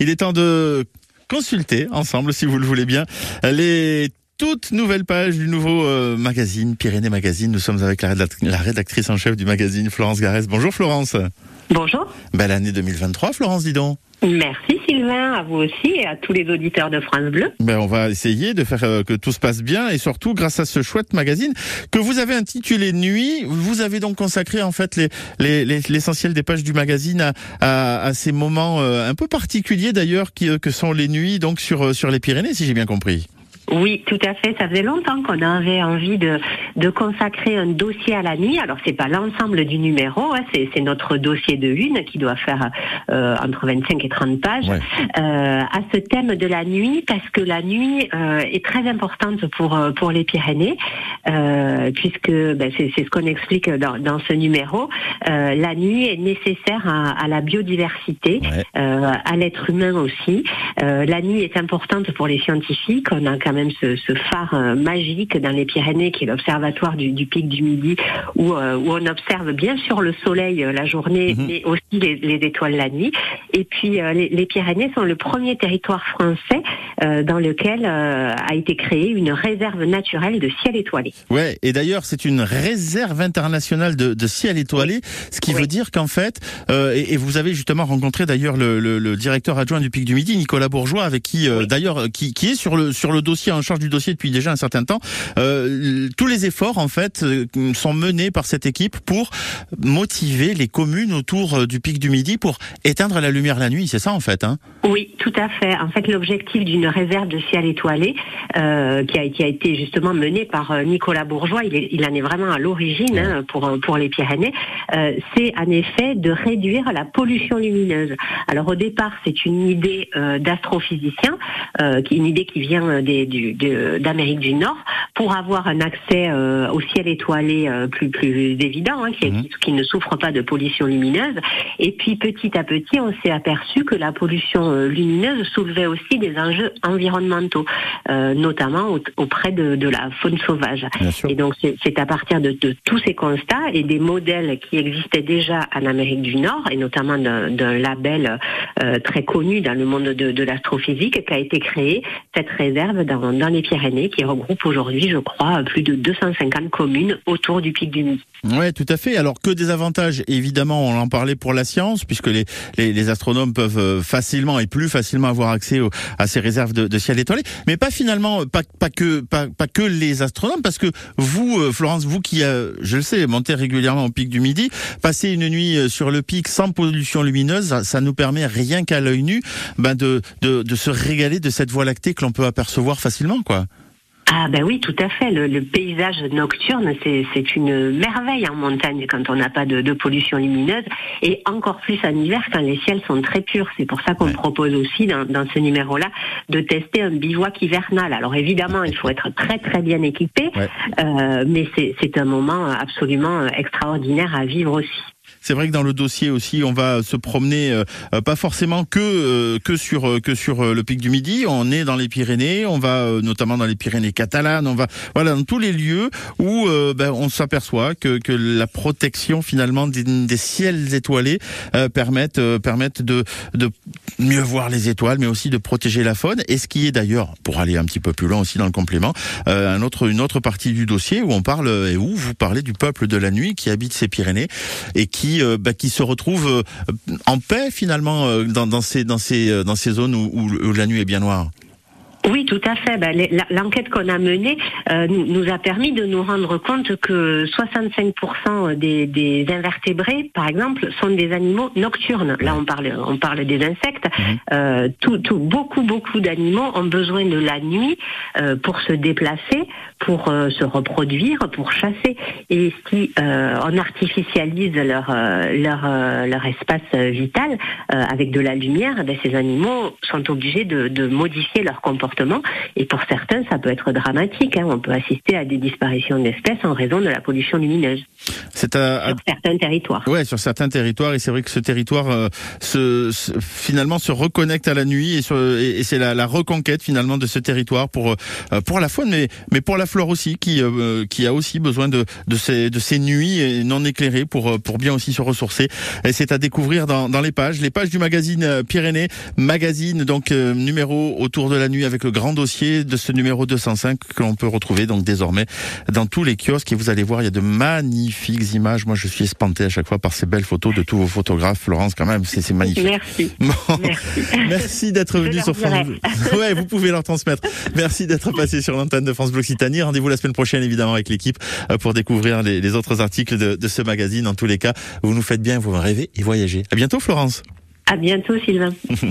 Il est temps de consulter ensemble, si vous le voulez bien, les toutes nouvelles pages du nouveau euh, magazine, Pyrénées Magazine. Nous sommes avec la, rédactrice en chef du magazine, Florence Garès. Bonjour Florence. Bonjour. Belle année 2023, Florence, dis donc. Merci Sylvain, à vous aussi et à tous les auditeurs de France Bleu. Ben, on va essayer de faire euh, que tout se passe bien et surtout grâce à ce chouette magazine que vous avez intitulé Nuit. Vous avez donc consacré en fait l'essentiel les, des pages du magazine à, à, ces moments euh, un peu particuliers d'ailleurs qui, que sont les nuits donc sur, sur les Pyrénées si j'ai bien compris. Oui, tout à fait. Ça faisait longtemps qu'on avait envie de, de consacrer un dossier à la nuit. Alors c'est pas l'ensemble du numéro, hein, c'est notre dossier de une qui doit faire euh, entre 25 et 30 pages euh, à ce thème de la nuit parce que la nuit euh, est très importante pour pour les Pyrénées puisque ben, c'est ce qu'on explique dans, dans, ce numéro. la nuit est nécessaire à, à la biodiversité, à l'être humain aussi. la nuit est importante pour les scientifiques. On a quand même ce, phare euh, magique dans les Pyrénées qui est l'observatoire du, pic du Midi où, euh, où on observe bien sûr le soleil euh, la journée mhm. mais aussi les, étoiles la nuit. Et puis les, Pyrénées sont le premier territoire français dans lequel a été créée une réserve naturelle de ciel étoilé. Ouais, et d'ailleurs c'est une réserve internationale de, ciel étoilé, ce qui veut dire qu'en fait, et, vous avez justement rencontré d'ailleurs le, directeur adjoint du Pic du Midi, Nicolas Bourgeois, avec qui d'ailleurs qui, qui est sur le sur le dossier en charge du dossier depuis déjà un certain temps. Euh, tous les efforts, en fait, euh, sont menés par cette équipe pour motiver les communes autour euh, du pic du Midi pour éteindre la lumière la nuit. C'est ça, en fait. Hein? Oui, tout à fait. En fait, l'objectif d'une réserve de ciel étoilé, euh, qui, a, qui a été justement menée par Nicolas Bourgeois, il, il en est vraiment à l'origine hein, pour pour les Pyrénées, euh, c'est en effet de réduire la pollution lumineuse. Alors au départ, c'est une idée euh, d'astrophysicien, euh, une idée qui vient du, d'Amérique du Nord pour avoir un accès euh, au ciel étoilé euh, plus plus évident, hein, qui, mhm. qui, ne souffre pas de pollution lumineuse. Et puis petit à petit, on s'est aperçu que la pollution euh, lumineuse soulevait aussi des enjeux environnementaux, notamment auprès de, de, la faune sauvage. Et donc c'est à partir de, de, tous ces constats et des modèles qui existaient déjà en Amérique du Nord, et notamment d'un label très connu dans le monde de, de l'astrophysique, qu'a été créée cette réserve dans, dans les Pyrénées, qui regroupe aujourd'hui, je crois, plus de 250 communes autour du pic du Midi. Oui, tout à fait. Alors que des avantages, évidemment, on en parlait pour la science, puisque les, les, astronomes peuvent euh, facilement et plus facilement avoir accès à ces réserves de, ciel étoilé, mais pas finalement, pas, pas que pas, pas, que les astronomes, parce que vous, euh, Florence, vous qui, euh, je le sais, montez régulièrement au pic du Midi, passer une nuit sur le pic sans pollution lumineuse, ça, nous permet rien qu'à l'œil nu, ben de, de, de se régaler de cette voie lactée que l'on peut apercevoir facilement, quoi. Ah ben oui, tout à fait. Le, paysage nocturne, c'est une merveille en montagne quand on n'a pas de, pollution lumineuse, et encore plus en hiver quand les ciels sont très purs. C'est pour ça qu'on propose aussi dans, ce numéro-là de tester un bivouac hivernal. Alors évidemment, il faut être très très bien équipé, euh, mais c'est un moment absolument extraordinaire à vivre aussi. C'est vrai que dans le dossier aussi, on va se promener euh, euh, pas forcément que euh, que sur que sur le pic du Midi. On est dans les Pyrénées, on va notamment dans les Pyrénées catalanes, on va voilà dans tous les lieux où ben, on s'aperçoit que, que la protection finalement des, des ciels étoilés permettent permettent de de mieux voir les étoiles, mais aussi de protéger la faune. Et ce qui est d'ailleurs, pour aller un petit peu plus loin aussi dans le complément, un autre une autre partie du dossier où on parle et où vous parlez du peuple de la nuit qui habite ces Pyrénées et qui euh, bah, qui se retrouvent euh, en paix finalement euh, dans, ces dans ces dans ces zones où la nuit est bien noire. Oui, tout à fait. Ben, l'enquête qu'on a menée euh, nous a permis de nous rendre compte que 65% des, des, invertébrés, par exemple, sont des animaux nocturnes. Là, on parle, on parle des insectes. Mhm. Euh, tout, tout, beaucoup, beaucoup d'animaux ont besoin de la nuit euh, pour se déplacer, pour euh, se reproduire, pour chasser. Et si euh, on artificialise leur leur leur espace vital avec de la lumière, ben, ces animaux sont obligés de, de modifier leur comportement Et pour certains, ça peut être dramatique. Hein. On peut assister à des disparitions d'espèces en raison de la pollution lumineuse. C'est à, sur certains territoires. Ouais, sur certains territoires. Et c'est vrai que ce territoire euh, se, finalement se reconnecte à la nuit et, et, c'est la, la, reconquête finalement de ce territoire pour euh, pour la faune, mais mais pour la flore aussi, qui euh, qui a aussi besoin de de ces de ces nuits non éclairées pour pour bien aussi se ressourcer. Et c'est à découvrir dans, dans les pages, les pages du magazine Pyrénées, magazine donc numéro autour de la nuit avec le grand dossier de ce numéro 205 que l'on peut retrouver donc désormais dans tous les kiosques. Et vous allez voir, il y a de magnifiques images. Moi, je suis espanté à chaque fois par ces belles photos de tous vos photographes, Florence. Quand même, c'est magnifique. Merci. Merci, Merci d'être venu sur France. Ouais, vous pouvez leur transmettre. Merci d'être passé sur l'antenne de France Bleu Occitanie. Rendez-vous la semaine prochaine, évidemment, avec l'équipe euh, pour découvrir les, les autres articles de, de ce magazine. En tous les cas, vous nous faites bien, vous rêvez et voyagez. À bientôt, Florence. À bientôt, Sylvain.